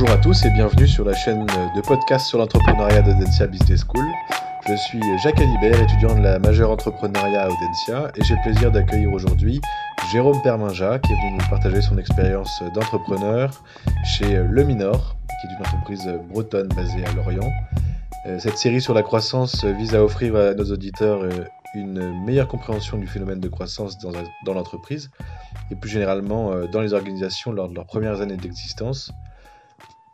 Bonjour à tous et bienvenue sur la chaîne de podcast sur l'entrepreneuriat d'Audencia Business School. Je suis Jacques Alibert, étudiant de la majeure entrepreneuriat à Audencia et j'ai le plaisir d'accueillir aujourd'hui Jérôme Perminja qui est venu nous partager son expérience d'entrepreneur chez Le Minor, qui est une entreprise bretonne basée à Lorient. Euh, cette série sur la croissance vise à offrir à nos auditeurs euh, une meilleure compréhension du phénomène de croissance dans, l'entreprise et plus généralement euh, dans les organisations lors de leurs premières années d'existence.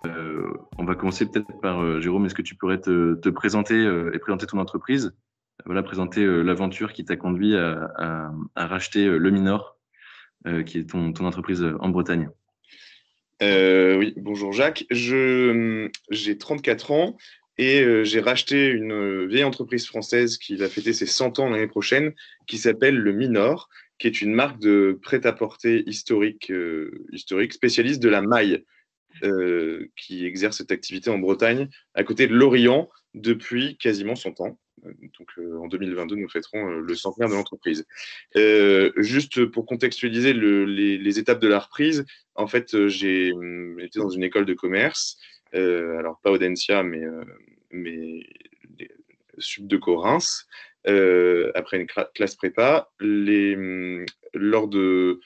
Euh, on va commencer peut-être par euh, Jérôme. Est-ce que tu pourrais te, présenter euh, et présenter ton entreprise? Voilà, présenter l'aventure qui t'a conduit à, racheter Le Minor, qui est ton, entreprise en Bretagne. oui, bonjour Jacques. J'ai 34 ans et j'ai racheté une vieille entreprise française qui va fêter ses 100 ans l'année prochaine, qui s'appelle Le Minor, qui est une marque de prêt-à-porter historique, historique spécialiste de la maille. Euh, qui exerce cette activité en Bretagne, à côté de l'Orient, depuis quasiment 100 ans. Euh, donc, euh, en 2022, nous fêterons le centenaire de l'entreprise. juste pour contextualiser les, étapes de la reprise, en fait, j'ai hum, été dans une école de commerce, alors pas Audencia, mais, mais Sud de Corinthe, après une classe prépa. Hum, lors de,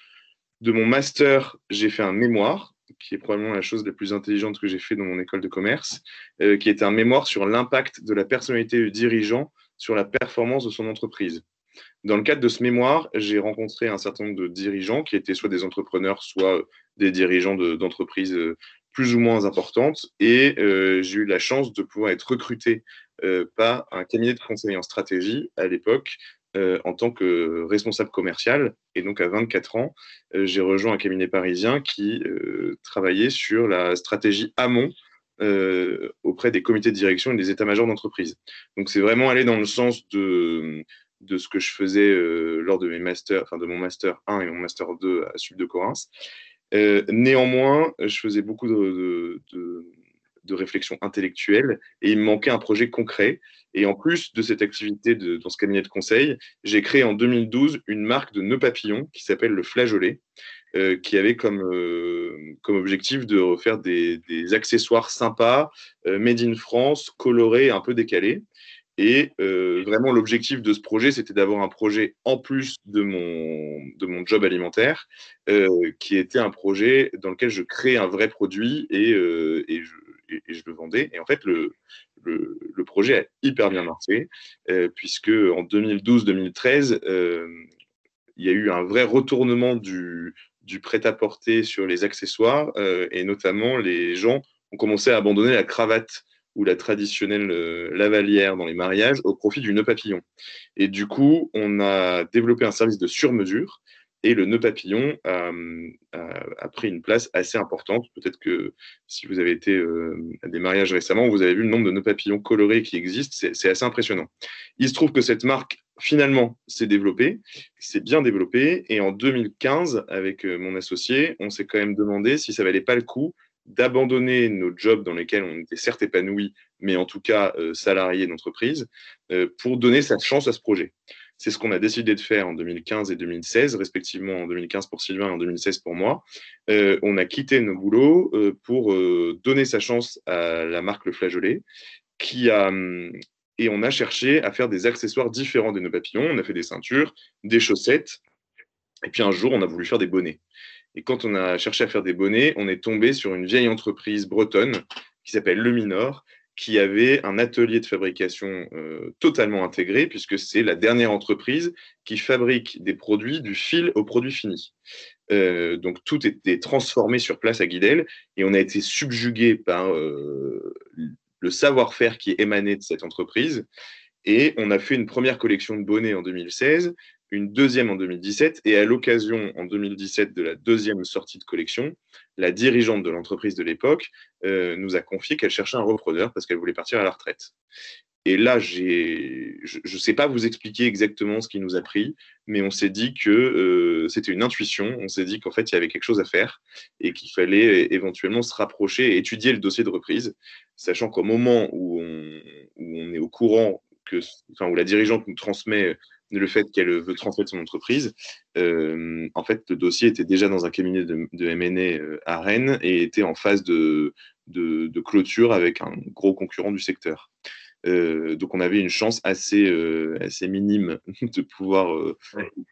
de mon master, j'ai fait un mémoire qui est probablement la chose la plus intelligente que j'ai fait dans mon école de commerce, euh, qui est un mémoire sur l'impact de la personnalité du dirigeant sur la performance de son entreprise. Dans le cadre de ce mémoire, j'ai rencontré un certain nombre de dirigeants qui étaient soit des entrepreneurs, soit des dirigeants d'entreprises euh, plus ou moins importantes, et euh, j'ai eu la chance de pouvoir être recruté par un cabinet de conseil en stratégie à l'époque euh, en tant que responsable commercial. Et donc, à 24 ans, euh, j'ai rejoint un cabinet parisien qui euh, travaillait sur la stratégie amont auprès des comités de direction et des états-majors d'entreprise. Donc, c'est vraiment aller dans le sens de, de ce que je faisais lors de mes masters, enfin de mon master 1 et mon master 2 à Sud de Corinthe. néanmoins, je faisais beaucoup de réflexion intellectuelle et il me manquait un projet concret. Et en plus de cette activité de, dans ce cabinet de conseil, j'ai créé en 2012 une marque de nœuds papillons qui s'appelle le Flageolet, euh, qui avait comme, euh, comme objectif de refaire des, des accessoires sympas, euh, made in France, colorés, un peu décalés. Et vraiment, l'objectif de ce projet, c'était d'avoir un projet en plus de mon, de mon job alimentaire, qui était un projet dans lequel je crée un vrai produit et, et je, et, je le vendais. Et en fait, le, le, projet a hyper bien marché, euh, puisque en 2012-2013, euh, il y a eu un vrai retournement du, du prêt-à-porter sur les accessoires, euh, et notamment les gens ont commencé à abandonner la cravate ou la traditionnelle lavalière dans les mariages au profit du nœud papillon. Et du coup, on a développé un service de sur-mesure et le nœud papillon a, pris une place assez importante. Peut-être que si vous avez été euh, à des mariages récemment, vous avez vu le nombre de nœuds papillons colorés qui existent. C'est assez impressionnant. Il se trouve que cette marque, finalement, s'est développée, s'est bien développée. Et en 2015, avec euh, mon associé, on s'est quand même demandé si ça valait pas le coup d'abandonner nos jobs dans lesquels on était certes épanoui, mais en tout cas euh, salariés d'entreprise, pour donner sa chance à ce projet. C'est ce qu'on a décidé de faire en 2015 et 2016, respectivement en 2015 pour Sylvain et en 2016 pour moi. Euh, on a quitté nos boulots euh, pour euh, donner sa chance à la marque Le Flageolet, qui a, et on a cherché à faire des accessoires différents de nos papillons. On a fait des ceintures, des chaussettes, et puis un jour, on a voulu faire des bonnets. Et quand on a cherché à faire des bonnets, on est tombé sur une vieille entreprise bretonne qui s'appelle Le Minor, qui avait un atelier de fabrication euh, totalement intégré, puisque c'est la dernière entreprise qui fabrique des produits du fil au produit fini. Euh, donc tout était transformé sur place à Guidel et on a été subjugué par euh, le savoir-faire qui émanait de cette entreprise. Et on a fait une première collection de bonnets en 2016 une deuxième en 2017 et à l'occasion en 2017 de la deuxième sortie de collection, la dirigeante de l'entreprise de l'époque euh, nous a confié qu'elle cherchait un repreneur parce qu'elle voulait partir à la retraite. Et là, je ne sais pas vous expliquer exactement ce qui nous a pris, mais on s'est dit que euh, c'était une intuition. On s'est dit qu'en fait, il y avait quelque chose à faire et qu'il fallait éventuellement se rapprocher et étudier le dossier de reprise, sachant qu'au moment où on, où on, est au courant que, enfin, où la dirigeante nous transmet le fait qu'elle veut transmettre son entreprise. Euh, en fait, le dossier était déjà dans un cabinet de, de M&A euh, à Rennes et était en phase de, de, clôture avec un gros concurrent du secteur. donc on avait une chance assez, assez minime de pouvoir,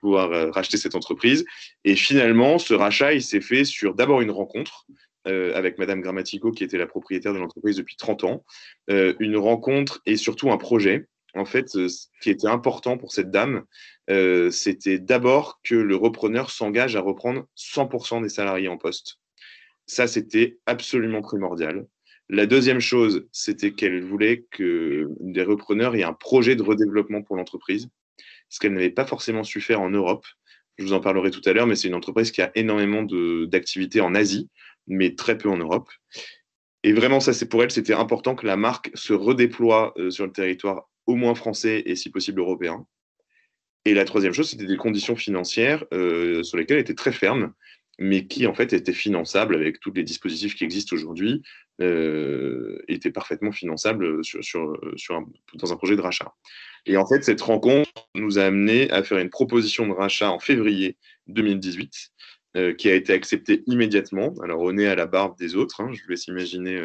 pouvoir racheter cette entreprise. Et finalement, ce rachat, il s'est fait sur d'abord une rencontre avec Madame Grammatico, qui était la propriétaire de l'entreprise depuis 30 ans, une rencontre et surtout un projet en fait, euh, ce qui était important pour cette dame, euh, c'était d'abord que le repreneur s'engage à reprendre 100% des salariés en poste. Ça, c'était absolument primordial. La deuxième chose, c'était qu'elle voulait que les repreneurs aient un projet de redéveloppement pour l'entreprise, ce qu'elle n'avait pas forcément su faire en Europe. Je vous en parlerai tout à l'heure, mais c'est une entreprise qui a énormément d'activités en Asie, mais très peu en Europe. Et vraiment, ça, c'est pour elle, c'était important que la marque se redéploie euh, sur le territoire au moins français et si possible européen. Et la troisième chose, c'était des conditions financières euh, sur lesquelles elle était très ferme, mais qui en fait étaient finançables avec tous les dispositifs qui existent aujourd'hui, euh, étaient parfaitement finançables sur, sur, dans un projet de rachat. Et en fait, cette rencontre nous a amené à faire une proposition de rachat en février 2018, euh, qui a été acceptée immédiatement. Alors, on est à la barbe des autres, hein, je vous laisse imaginer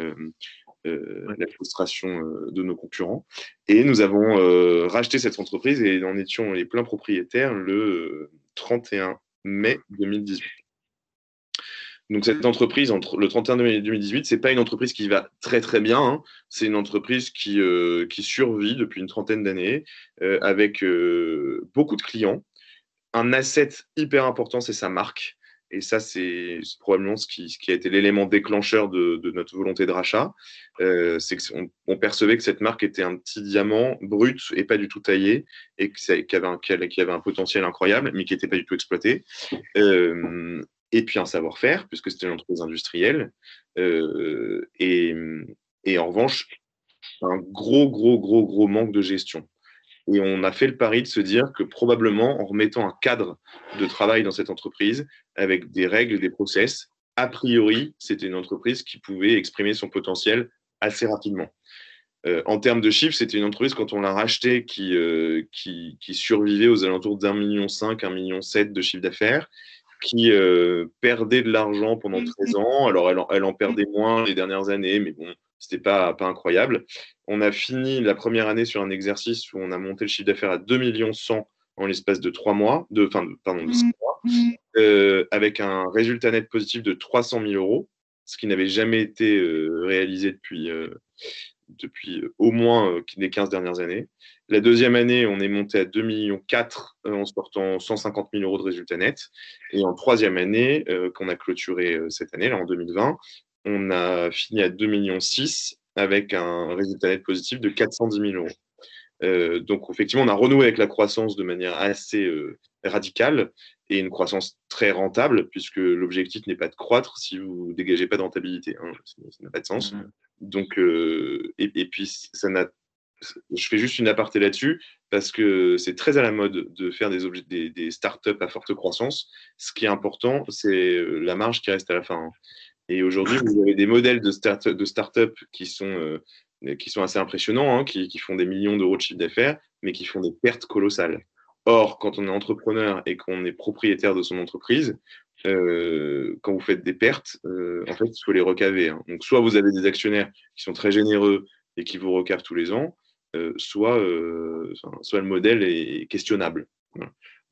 euh, la frustration euh, de nos concurrents. Et nous avons euh, racheté cette entreprise et en étions les pleins propriétaires le 31 mai 2018. Donc cette entreprise, entre le 31 mai 2018, ce n'est pas une entreprise qui va très très bien, hein. c'est une entreprise qui, qui survit depuis une trentaine d'années avec beaucoup de clients. Un asset hyper important, c'est sa marque. Et ça, c'est probablement ce qui, a été l'élément déclencheur de, notre volonté de rachat. Euh, c'est qu'on on percevait que cette marque était un petit diamant brut et pas du tout taillé, et qu'il avait, un, potentiel incroyable, mais qui n'était pas du tout exploité. Euh, et puis un savoir-faire, puisque c'était une entreprise industrielle. Euh, et en revanche, un gros, gros, gros, gros manque de gestion. Et on a fait le pari de se dire que probablement en remettant un cadre de travail dans cette entreprise avec des règles, des process, a priori, c'était une entreprise qui pouvait exprimer son potentiel assez rapidement. Euh, en termes de chiffres, c'était une entreprise, quand on l'a rachetée, qui, euh, qui, survivait aux alentours d'un million cinq, un million sept de chiffre d'affaires, qui euh, perdait de l'argent pendant 13 ans. Alors, elle elle en, perdait moins les dernières années, mais bon, c'était pas, pas incroyable. On a fini la première année sur un exercice où on a monté le chiffre d'affaires à 2 millions 100 en l'espace de 3 mois, de, enfin, pardon, de 6 mois, euh, avec un résultat net positif de 300 000 euros, ce qui n'avait jamais été euh, réalisé depuis, euh, depuis au moins les 15 dernières années. La deuxième année, on est monté à 2 millions 4 en sortant 150 000 euros de résultat net. Et en troisième année, qu'on a clôturé cette année, là en 2020, on a fini à 2,6 millions avec un résultat net positif de 410 000 euros. Euh, donc, effectivement, on a renoué avec la croissance de manière assez euh, radicale et une croissance très rentable, puisque l'objectif n'est pas de croître si vous ne dégagez pas de rentabilité. Hein. ça n'a pas de sens. Mmh. Donc, euh, et, puis, ça n'a je fais juste une aparté là-dessus parce que c'est très à la mode de faire des, des, des startups à forte croissance. Ce qui est important, c'est la marge qui reste à la fin. Hein. Et aujourd'hui, vous avez des modèles de start-up qui, sont, euh, qui sont assez impressionnants, hein, qui, qui, font des millions d'euros de chiffre d'affaires, mais qui font des pertes colossales. Or, quand on est entrepreneur et qu'on est propriétaire de son entreprise, euh, quand vous faites des pertes, euh, en fait, il faut les recaver. Hein. Donc, soit vous avez des actionnaires qui sont très généreux et qui vous recavent tous les ans, soit, soit le modèle est questionnable.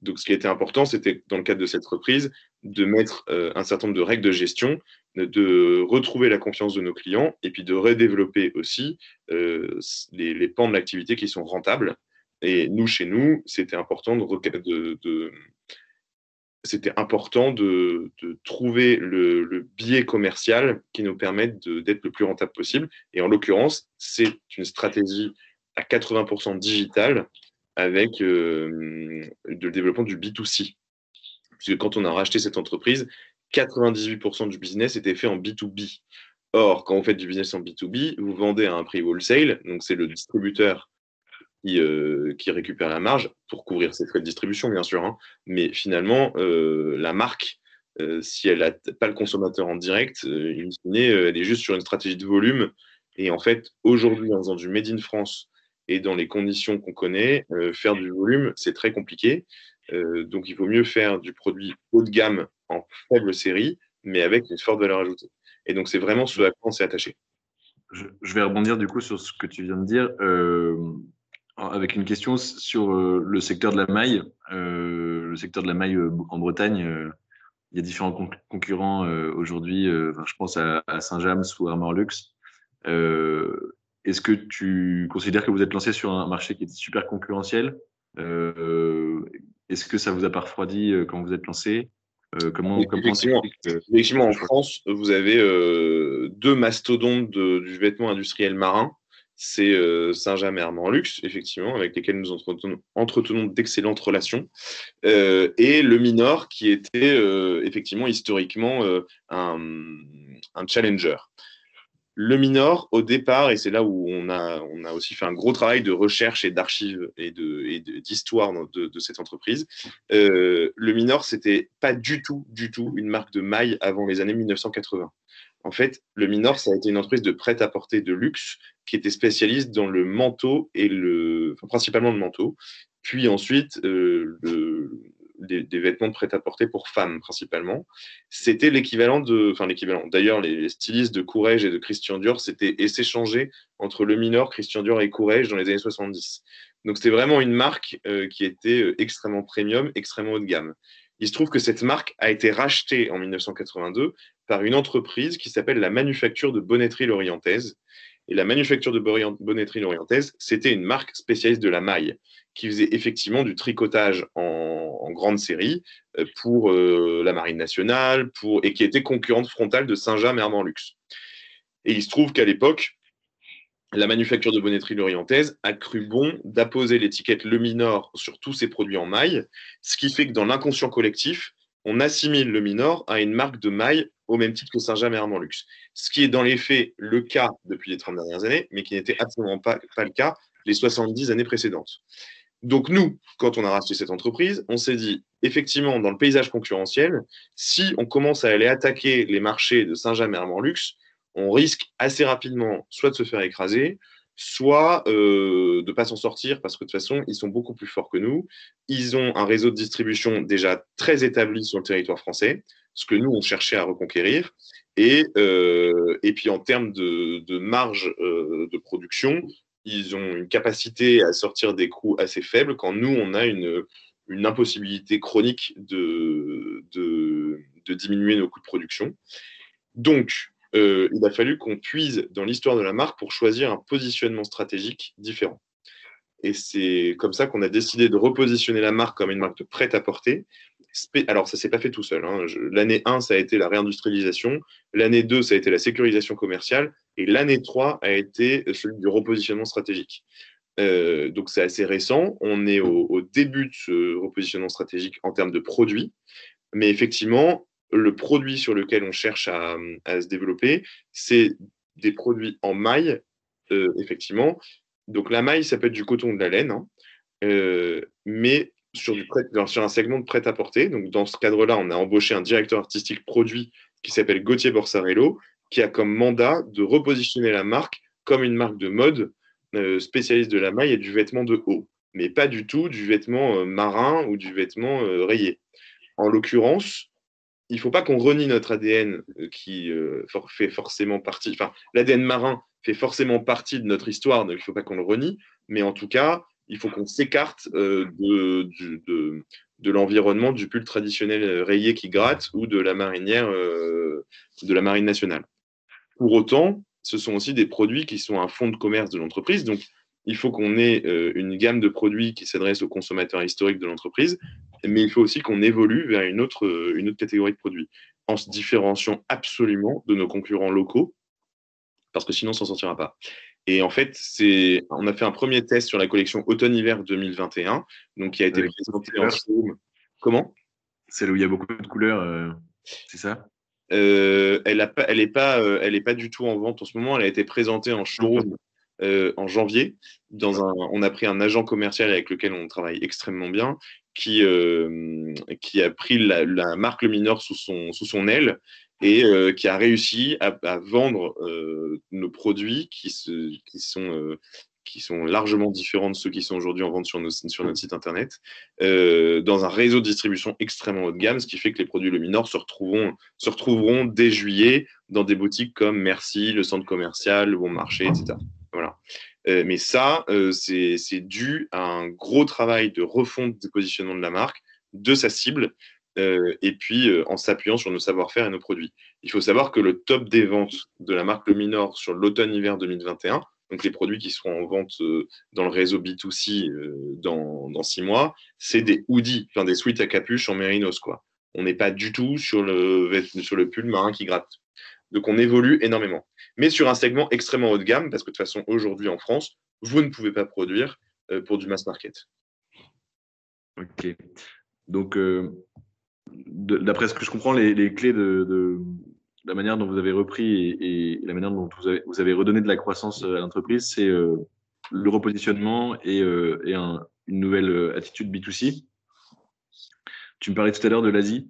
Donc, ce qui était important, c'était dans le cadre de cette reprise, de mettre un certain nombre de règles de gestion de retrouver la confiance de nos clients et puis de redévelopper aussi euh, les, pans de l'activité qui sont rentables. Et nous, chez nous, c'était important de, c'était important de, trouver le, biais commercial qui nous permette d'être le plus rentable possible. Et en l'occurrence, c'est une stratégie à 80% digitale avec euh, le développement du B2C. Puisque quand on a racheté cette entreprise, 98% du business était fait en B2B. Or, quand vous faites du business en B2B, vous vendez à un prix wholesale, donc c'est le distributeur qui, euh, qui, récupère la marge pour couvrir ses frais de distribution, bien sûr. Hein. Mais finalement, euh, la marque, euh, si elle n'a pas le consommateur en direct, elle est juste sur une stratégie de volume. Et en fait, aujourd'hui, en faisant du Made in France et dans les conditions qu'on connaît, faire du volume, c'est très compliqué. Donc, il vaut mieux faire du produit haut de gamme en faible série, mais avec une forte valeur ajoutée. Et donc, c'est vraiment ce à quoi on s'est attaché. je, vais rebondir du coup sur ce que tu viens de dire avec une question sur le secteur de la maille. le secteur de la maille en Bretagne, il y a différents concurrents aujourd'hui. je pense à, Saint-James ou Armor Lux. Est-ce que tu considères que vous êtes lancé sur un marché qui est super concurrentiel? Est-ce que ça vous a pas refroidi quand vous êtes lancé? Comment, effectivement, effectivement en France, vous avez deux mastodontes du vêtement industriel marin. C'est euh, et Luxe, effectivement, avec lesquels nous entretenons, d'excellentes relations, euh, et le Minor, qui était euh, effectivement historiquement un, challenger. Le Minor, au départ, et c'est là où on a, aussi fait un gros travail de recherche et d'archives et d'histoire de, de, cette entreprise, le Minor, c'était pas du tout, du tout une marque de maille avant les années 1980. En fait, le Minor, ça a été une entreprise de prêt-à-porter de luxe qui était spécialiste dans le manteau et le, principalement le manteau, puis ensuite euh, des, vêtements de prêt-à-porter pour femmes principalement. C'était l'équivalent de, enfin l'équivalent. D'ailleurs, les stylistes de Courrèges et de Christian Dior s'étaient s'échangeaient entre le Minor, Christian Dior et Courrèges dans les années 70. Donc c'était vraiment une marque euh, qui était euh, extrêmement premium, extrêmement haut de gamme. Il se trouve que cette marque a été rachetée en 1982 par une entreprise qui s'appelle la Manufacture de Bonnetterie Lorientaise. Et la Manufacture de Bonnetterie Lorientaise, c'était une marque spécialiste de la maille qui faisait effectivement du tricotage en, grande série euh, pour euh, la Marine nationale pour, et qui était concurrente frontale de Saint-James et Armand Luxe. Et il se trouve qu'à l'époque, la manufacture de bonnetterie lorientaise a cru bon d'apposer l'étiquette Le Minor sur tous ses produits en maille, ce qui fait que dans l'inconscient collectif, on assimile le Minor à une marque de maille au même titre que Saint-James et Armand Luxe. Ce qui est dans les faits le cas depuis les 30 dernières années, mais qui n'était absolument pas, le cas les 70 années précédentes. Donc nous, quand on a racheté cette entreprise, on s'est dit, effectivement, dans le paysage concurrentiel, si on commence à aller attaquer les marchés de Saint-James et Armand Luxe, on risque assez rapidement soit de se faire écraser, soit euh, de ne pas s'en sortir parce que de toute façon, ils sont beaucoup plus forts que nous. Ils ont un réseau de distribution déjà très établi sur le territoire français, ce que nous, on cherchait à reconquérir. Et, euh, et puis en termes de, marge euh, de production, ils ont une capacité à sortir des coûts assez faibles quand nous, on a une, une impossibilité chronique de, de, diminuer nos coûts de production. Donc, euh, il a fallu qu'on puise dans l'histoire de la marque pour choisir un positionnement stratégique différent. Et c'est comme ça qu'on a décidé de repositionner la marque comme une marque de prêt-à-porter. Alors, ça s'est pas fait tout seul. Hein. L'année 1, ça a été la réindustrialisation. L'année 2, ça a été la sécurisation commerciale. Et l'année 3 a été celui du repositionnement stratégique. Euh, donc, c'est assez récent. On est au, début de ce repositionnement stratégique en termes de produits. Mais effectivement, le produit sur lequel on cherche à, se développer, c'est des produits en maille, euh, effectivement. Donc la maille, ça peut être du coton de la laine, hein. euh, mais sur, un segment de prêt-à-porter. Donc dans ce cadre-là, on a embauché un directeur artistique produit qui s'appelle Gauthier Borsarello, qui a comme mandat de repositionner la marque comme une marque de mode euh, spécialiste de la maille et du vêtement de haut, mais pas du tout du vêtement marin ou du vêtement rayé. En l'occurrence, il ne faut pas qu'on renie notre ADN euh, qui euh, fait forcément partie, enfin, l'ADN marin fait forcément partie de notre histoire, donc il ne faut pas qu'on le renie, mais en tout cas, il faut qu'on s'écarte euh, de, l'environnement du pull traditionnel rayé qui gratte ou de la marinière de la marine nationale. Pour autant, ce sont aussi des produits qui sont un fonds de commerce de l'entreprise, donc il faut qu'on ait euh, une gamme de produits qui s'adresse aux consommateurs historiques de l'entreprise, mais il faut aussi qu'on évolue vers une autre, euh, catégorie de produits, en se différenciant absolument de nos concurrents locaux, parce que sinon, on s'en sortira pas. Et en fait, c'est, on a fait un premier test sur la collection automne-hiver 2021, donc qui a été présenté en showroom. Comment? Celle où il y a beaucoup de couleurs, euh, c'est ça? Elle n'est pas, elle est pas, elle est pas du tout en vente en ce moment. Elle a été présentée en showroom euh, en janvier. Dans un, on a pris un agent commercial avec lequel on travaille extrêmement bien, qui, euh, qui a pris la, marque Le Mineur sous son, sous son aile et euh, qui a réussi à, vendre nos produits qui, se, qui sont largement différents de ceux qui sont aujourd'hui en vente sur, notre site internet, euh, dans un réseau de distribution extrêmement haut de gamme, ce qui fait que les produits Luminor se retrouveront, se retrouveront dès juillet dans des boutiques comme Merci, le centre commercial, le Bon Marché, etc. Voilà. Euh, mais ça, euh, c'est dû à un gros travail de refonte du positionnement de la marque, de sa cible, et puis en s'appuyant sur nos savoir-faire et nos produits. Il faut savoir que le top des ventes de la marque Luminor sur l'automne-hiver 2021, donc les produits qui seront en vente euh, dans le réseau B2C euh, dans, six mois, c'est des hoodies, enfin des suites à capuche en mérinos. Quoi. On n'est pas du tout sur le, sur le pull marin qui gratte. Donc on évolue énormément. Mais sur un segment extrêmement haut de gamme, parce que de toute façon, aujourd'hui en France, vous ne pouvez pas produire euh, pour du mass market. Ok. Donc, d'après ce que je comprends, les, clés de, la manière dont vous avez repris et, la manière dont vous avez, redonné de la croissance à l'entreprise, c'est euh, le repositionnement et, euh, une nouvelle euh, attitude B2C. Tu me parlais tout à l'heure de l'Asie.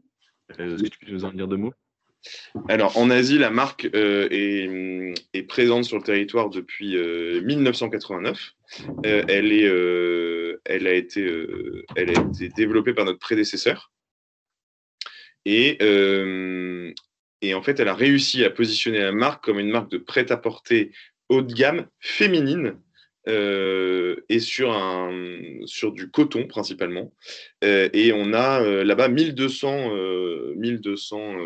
Est-ce que tu peux nous en dire deux mots? Alors, en Asie, la marque est, présente sur le territoire depuis 1989. elle, a été développée par notre prédécesseur. Et, et en fait, elle a réussi à positionner la marque comme une marque de prêt-à-porter haut de gamme féminine euh, et sur, un, sur du coton principalement. Euh, et on a euh, là-bas 1200, 1200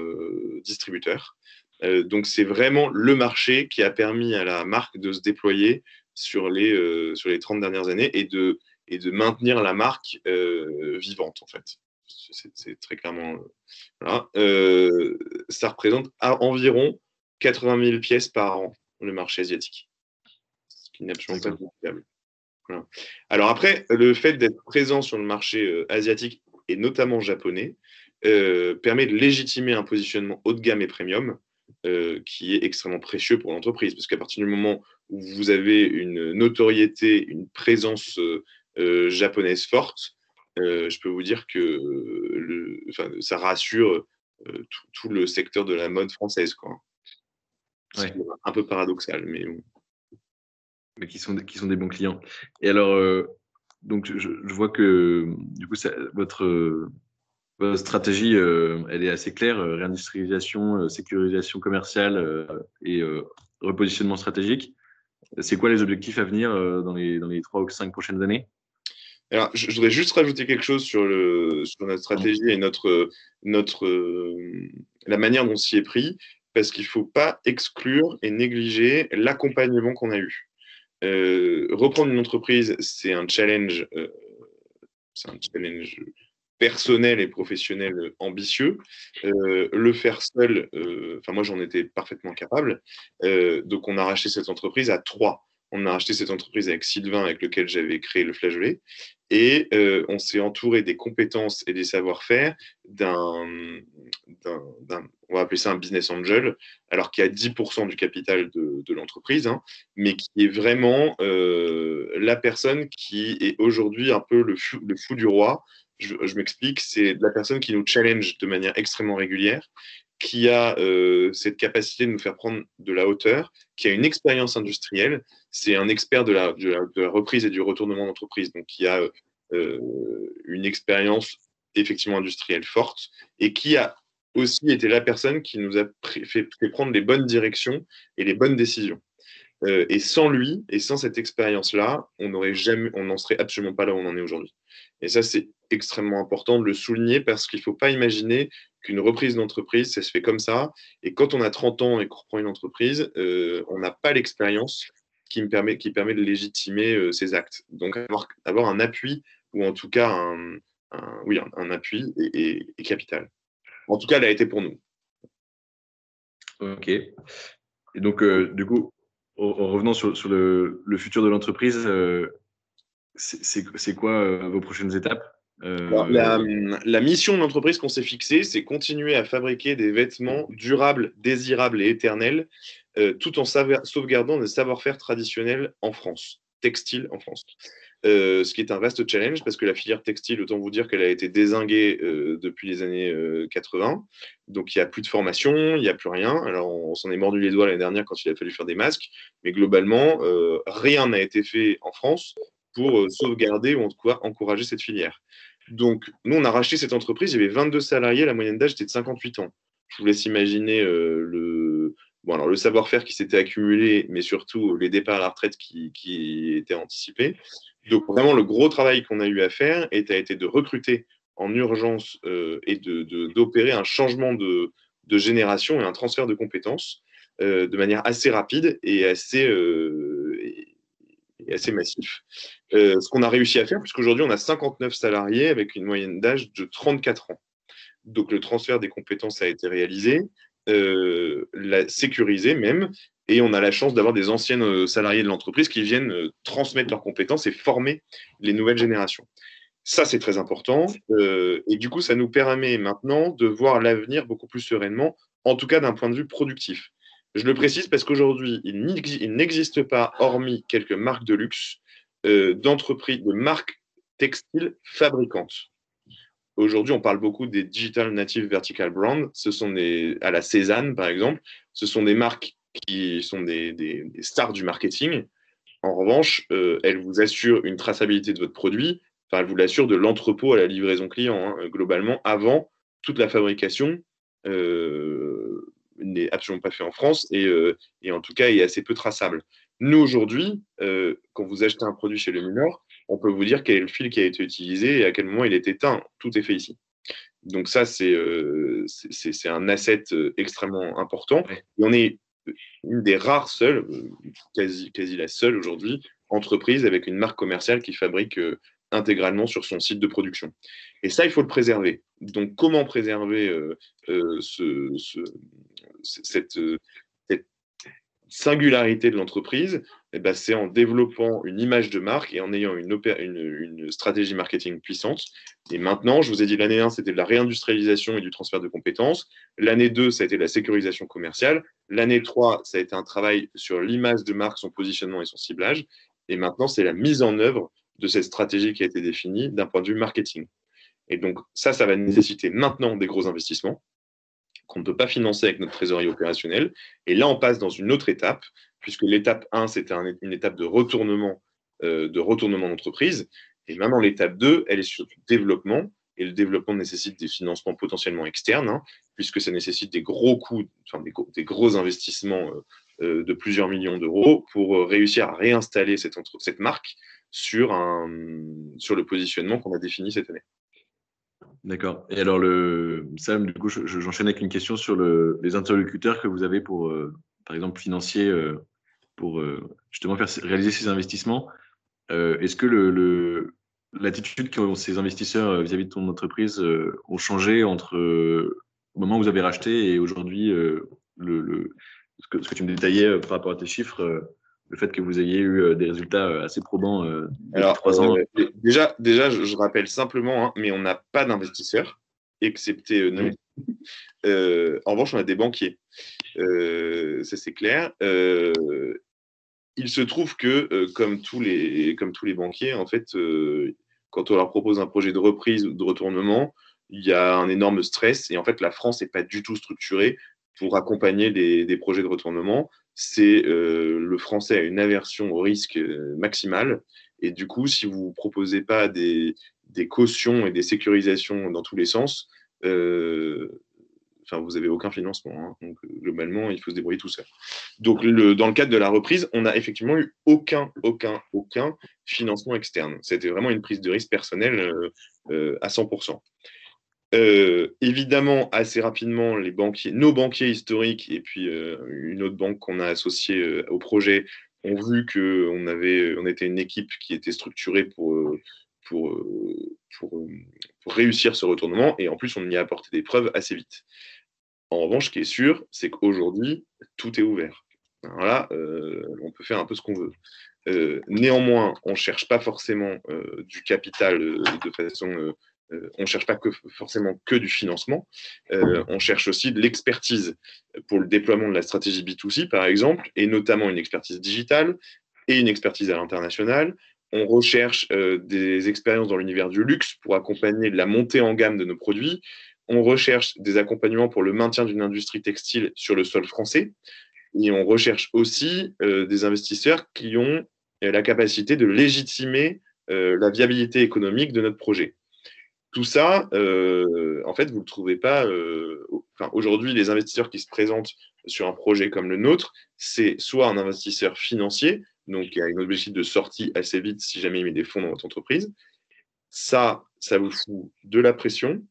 distributeurs. donc c'est vraiment le marché qui a permis à la marque de se déployer sur les, sur les 30 dernières années et de, et de maintenir la marque vivante en fait c'est très clairement. Voilà. Euh, ça représente environ 80 000 pièces par an, le marché asiatique. Ce qui n'est absolument pas négligeable. Alors après, le fait d'être présent sur le marché euh, asiatique et notamment japonais euh, permet de légitimer un positionnement haut de gamme et premium qui est extrêmement précieux pour l'entreprise. Parce qu'à partir du moment où vous avez une notoriété, une présence japonaise forte, euh, je peux vous dire que le, ça rassure euh, tout, le secteur de la mode française. Quoi. Un peu paradoxal, mais Mais qui sont, qui sont des bons clients. Et alors, euh, donc je, vois que du coup, votre, votre stratégie, elle est assez claire réindustrialisation, sécurisation commerciale et repositionnement stratégique. C'est quoi les objectifs à venir dans les, dans les 3 ou 5 prochaines années? Alors, je, voudrais juste rajouter quelque chose sur, notre stratégie et notre, euh, la manière dont on s'y est pris, parce qu'il ne faut pas exclure et négliger l'accompagnement qu'on a eu. Euh, reprendre une entreprise, c'est un challenge, euh, c'est un challenge personnel et professionnel ambitieux. le faire seul, moi j'en étais parfaitement capable. donc on a racheté cette entreprise à trois on a racheté cette entreprise avec Sylvain, avec lequel j'avais créé le flageolet, et euh, on s'est entouré des compétences et des savoir-faire d'un, on va appeler ça un business angel, alors qui a 10% du capital de, l'entreprise, hein, mais qui est vraiment euh, la personne qui est aujourd'hui un peu le fou, du roi. Je m'explique, c'est la personne qui nous challenge de manière extrêmement régulière, qui a euh, cette capacité de nous faire prendre de la hauteur, qui a une expérience industrielle. C'est un expert de la, reprise et du retournement d'entreprise, donc qui a euh, une expérience effectivement industrielle forte et qui a aussi été la personne qui nous a fait, prendre les bonnes directions et les bonnes décisions. Euh, et sans lui et sans cette expérience-là, on n'en serait absolument pas là où on en est aujourd'hui. Et ça, c'est extrêmement important de le souligner parce qu'il ne faut pas imaginer qu'une reprise d'entreprise, ça se fait comme ça. Et quand on a 30 ans et qu'on reprend une entreprise, euh, on n'a pas l'expérience qui, me permet, qui permet de légitimer euh, ces actes. Donc, avoir, avoir, un appui, ou en tout cas un, oui, un, appui, est, capital. En tout cas, elle a été pour nous. Ok. Et donc, euh, du coup, en revenant sur, le, le, futur de l'entreprise, c'est quoi vos prochaines étapes? Euh, la, mission de l'entreprise qu'on s'est fixée, c'est continuer à fabriquer des vêtements durables, désirables et éternels, euh, tout en sauvegardant des savoir-faire traditionnels en France, textiles en France. euh, ce qui est un vaste challenge parce que la filière textile, autant vous dire qu'elle a été désinguée depuis les années 80. Donc il n'y a plus de formation, il n'y a plus rien. Alors on, s'en est mordu les doigts l'année dernière quand il a fallu faire des masques, mais globalement, rien n'a été fait en France pour sauvegarder ou en tout cas encourager cette filière. Donc nous, on a racheté cette entreprise, il y avait 22 salariés, la moyenne d'âge était de 58 ans. Je vous laisse imaginer le, bon, le savoir-faire qui s'était accumulé, mais surtout les départs à la retraite qui, qui étaient anticipés. Donc vraiment, le gros travail qu'on a eu à faire a été de recruter en urgence euh, et d'opérer de, un changement de, de, génération et un transfert de compétences euh, de manière assez rapide et assez, euh, et assez massif. Ce qu'on a réussi à faire, puisqu'aujourd'hui, on a 59 salariés avec une moyenne d'âge de 34 ans. Donc le transfert des compétences a été réalisé, la sécuriser même, et on a la chance d'avoir des anciennes euh, salariés de l'entreprise qui viennent euh, transmettre leurs compétences et former les nouvelles générations. Ça, c'est très important. Euh, et du coup, ça nous permet maintenant de voir l'avenir beaucoup plus sereinement, en tout cas d'un point de vue productif. Je le précise parce qu'aujourd'hui, il n'existe pas, hormis quelques marques de luxe, d'entreprises, de marques textiles fabricantes. Aujourd'hui, on parle beaucoup des Digital Native Vertical Brands. Ce sont des, à la Cézanne, par exemple, ce sont des marques qui sont des, stars du marketing. En revanche, euh, elles vous assurent une traçabilité de votre produit. Enfin, elles vous l'assurent de l'entrepôt à la livraison client. Hein. globalement, avant, toute la fabrication euh, n'est absolument pas faite en France euh, et, en tout cas est assez peu traçable. Nous, aujourd'hui, quand vous achetez un produit chez le Minor, on peut vous dire quel est le fil qui a été utilisé et à quel moment il est éteint. Tout est fait ici. Donc ça, c'est un asset extrêmement important. Et on est une des rares seules, quasi, quasi la seule aujourd'hui, entreprise avec une marque commerciale qui fabrique euh, intégralement sur son site de production. Et ça, il faut le préserver. Donc, comment préserver euh, euh, ce, cette, singularité de l'entreprise, eh ben, c'est en développant une image de marque et en ayant une, une, stratégie marketing puissante. Et maintenant, je vous ai dit, l'année 1, c'était de la réindustrialisation et du transfert de compétences. L'année 2, ça a été de la sécurisation commerciale. L'année 3, ça a été un travail sur l'image de marque, son positionnement et son ciblage. Et maintenant, c'est la mise en œuvre de cette stratégie qui a été définie d'un point de vue marketing. Et donc, ça, ça va nécessiter maintenant des gros investissements qu'on ne peut pas financer avec notre trésorerie opérationnelle. Et là, on passe dans une autre étape, puisque l'étape 1, c'était une étape de retournement euh, de retournement d'entreprise. Et maintenant, l'étape 2, elle est sur le développement. Et le développement nécessite des financements potentiellement externes, hein, puisque ça nécessite des gros coûts, enfin, des, gros investissements euh, euh, de plusieurs millions d'euros pour réussir à réinstaller cette, marque sur le positionnement qu'on a défini cette année. D'accord. Et alors, Sam, du coup, j'enchaîne avec une question sur le, les interlocuteurs que vous avez pour, euh, par exemple, financiers, euh, pour euh, justement faire réaliser ces investissements. Est-ce que le, l'attitude qu'ont ces investisseurs vis-à-vis de ton entreprise ont changé entre le moment où vous avez racheté et aujourd'hui, ce que tu me détaillais par rapport à tes chiffres le fait que vous ayez eu euh, des résultats euh, assez probants euh, depuis trois ans Déjà, déjà je, rappelle simplement, hein, mais on n'a pas d'investisseurs, excepté en revanche, on a des banquiers. ça, c'est clair. il se trouve que, comme, tous les, comme tous les banquiers, en fait, quand on leur propose un projet de reprise ou de retournement, il y a un énorme stress. Et en fait, la France n'est pas du tout structurée pour accompagner des projets de retournement c'est euh, le français a une aversion au risque euh, maximal. Et du coup, si vous ne proposez pas des, cautions et des sécurisations dans tous les sens, euh, vous n'avez aucun financement. Hein. Donc, globalement, il faut se débrouiller tout seul. Donc, dans le cadre de la reprise, on n'a effectivement eu aucun, aucun, aucun financement externe. C'était vraiment une prise de risque personnelle à 100%. Euh, évidemment, assez rapidement, nos banquiers historiques et puis euh, une autre banque qu'on a associée euh, au projet ont vu qu'on on était une équipe qui était structurée pour, pour, réussir ce retournement et en plus, on y a apporté des preuves assez vite. En revanche, ce qui est sûr, c'est qu'aujourd'hui, tout est ouvert. là, on peut faire un peu ce qu'on veut. néanmoins, on ne cherche pas forcément du capital de façon euh, on ne cherche pas forcément que du financement, euh, on cherche aussi de l'expertise pour le déploiement de la stratégie B2C, par exemple, et notamment une expertise digitale et une expertise à l'international. on recherche des expériences dans l'univers du luxe pour accompagner la montée en gamme de nos produits. On recherche des accompagnements pour le maintien d'une industrie textile sur le sol français. Et on recherche aussi des investisseurs qui ont la capacité de légitimer la viabilité économique de notre projet. Tout ça, en fait, vous ne le trouvez pas. Aujourd'hui, les investisseurs qui se présentent sur un projet comme le nôtre, c'est soit un investisseur financier, donc y a une objectif de sortie assez vite si jamais il met des fonds dans votre entreprise. Ça, ça vous fout de la pression,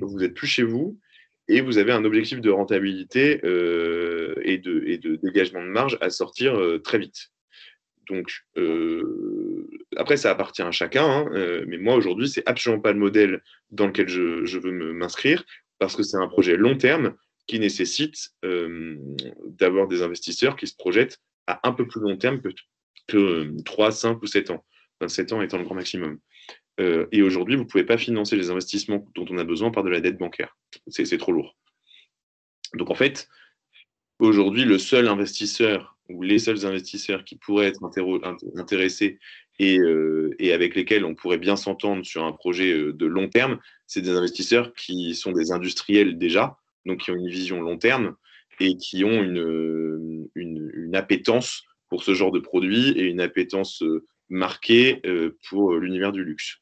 vous n'êtes plus chez vous et vous avez un objectif de rentabilité euh, et, de, dégagement de marge à sortir euh, très vite. Donc, euh, après, ça appartient à chacun, hein, mais moi aujourd'hui, c'est absolument pas le modèle dans lequel je, veux m'inscrire parce que c'est un projet long terme qui nécessite d'avoir des investisseurs qui se projettent à un peu plus long terme que, que 3, 5 ou 7 ans. 7 ans étant le grand maximum. Euh, et aujourd'hui, vous ne pouvez pas financer les investissements dont on a besoin par de la dette bancaire. C'est trop lourd. Donc en fait, aujourd'hui, le seul investisseur les seuls investisseurs qui pourraient être intéressés et, euh, et, avec lesquels on pourrait bien s'entendre sur un projet euh, de long terme, c'est des investisseurs qui sont des industriels déjà, donc qui ont une vision long terme et qui ont une, une appétence pour ce genre de produit et une appétence marquée pour l'univers du luxe.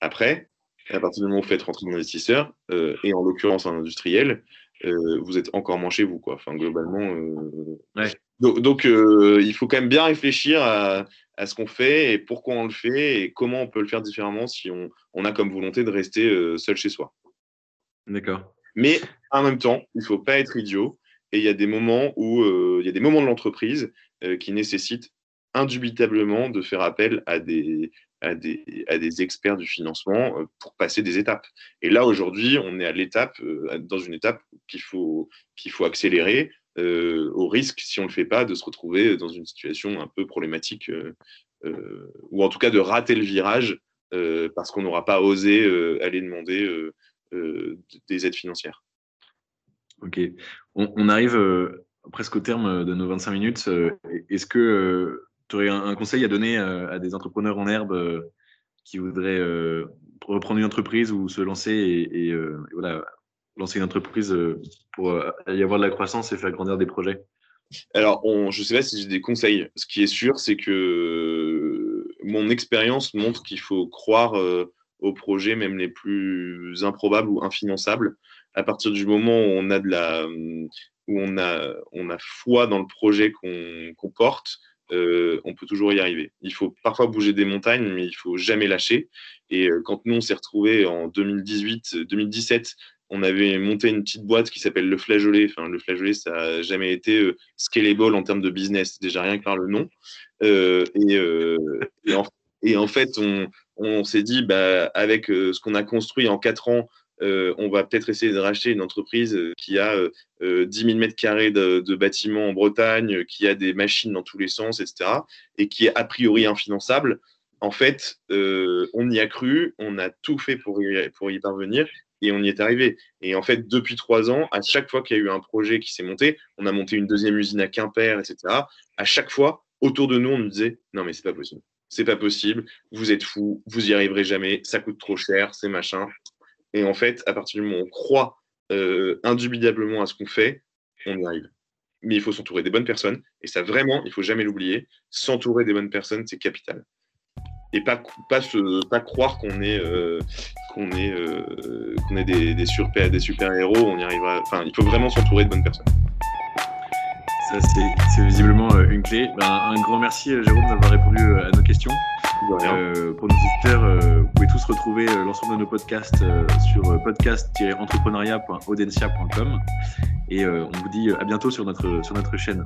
Après, à partir du moment où vous faites rentrer un investisseur, euh, et en l'occurrence un industriel, euh, vous êtes encore moins chez vous. Quoi. Enfin, globalement. Euh, donc, il faut quand même bien réfléchir à, ce qu'on fait et pourquoi on le fait et comment on peut le faire différemment si on, on a comme volonté de rester seul chez soi. D'accord. Mais en même temps, il ne faut pas être idiot. Et il y a des moments où il y a des moments de l'entreprise qui nécessitent indubitablement de faire appel à des, à des, experts du financement euh, pour passer des étapes. Et là, aujourd'hui, on est à l'étape, euh, dans une étape qu'il faut, qu'il faut accélérer, euh, au risque, si on ne le fait pas, de se retrouver dans une situation un peu problématique, ou en tout cas de rater le virage parce qu'on n'aura pas osé aller demander des aides financières. Ok. On, arrive presque au terme de nos 25 minutes. Est-ce que tu aurais un, conseil à donner euh, à, des entrepreneurs en herbe euh, qui voudraient euh, reprendre une entreprise ou se lancer et, voilà, lancer une entreprise pour y avoir de la croissance et faire grandir des projets? Alors, je ne sais pas si j'ai des conseils. Ce qui est sûr, c'est que mon expérience montre qu'il faut croire aux projets, même les plus improbables ou infinançables. À partir du moment où on a de la, où on a, on a foi dans le projet qu'on porte, euh, on peut toujours y arriver. Il faut parfois bouger des montagnes, mais il faut jamais lâcher. Et euh, quand nous, on s'est retrouvés en 2018-2017, on avait monté une petite boîte qui s'appelle Le Flageolet. Enfin, le Flageolet, ça n'a jamais été euh, scalable en termes de business, déjà rien que par le nom. Et, en, fait, on, s'est dit, bah, avec ce qu'on a construit en quatre ans, euh, on va peut-être essayer de racheter une entreprise euh, qui a 10 euh, 000 mètres carrés de, bâtiments en Bretagne, qui a des machines dans tous les sens, etc., et qui est a priori infinançable. En fait, on y a cru, on a tout fait pour y, parvenir, et on y est arrivé. Et en fait, depuis trois ans, à chaque fois qu'il y a eu un projet qui s'est monté, on a monté une deuxième usine à Quimper, etc. À chaque fois, autour de nous, on nous disait non, mais c'est pas possible. C'est pas possible. Vous êtes fous. Vous y arriverez jamais. Ça coûte trop cher. C'est machin. Et en fait, à partir du moment où on croit euh, indubitablement à ce qu'on fait, on y arrive. Mais il faut s'entourer des bonnes personnes. Et ça, vraiment, il faut jamais l'oublier. S'entourer des bonnes personnes, c'est capital. Et pas, pas, croire qu'on est, euh, qu'on est, euh, qu'on est des, des, super, des super héros. On y arrivera. Enfin, il faut vraiment s'entourer de bonnes personnes. Ça, c'est visiblement une clé. Ben, un grand merci, Jérôme, d'avoir répondu à nos questions. Euh, pour nos auditeurs, euh, vous pouvez tous retrouver euh, l'ensemble de nos podcasts sur podcast-entrepreneuriat.audencia.com et on vous dit à bientôt sur notre, sur notre chaîne.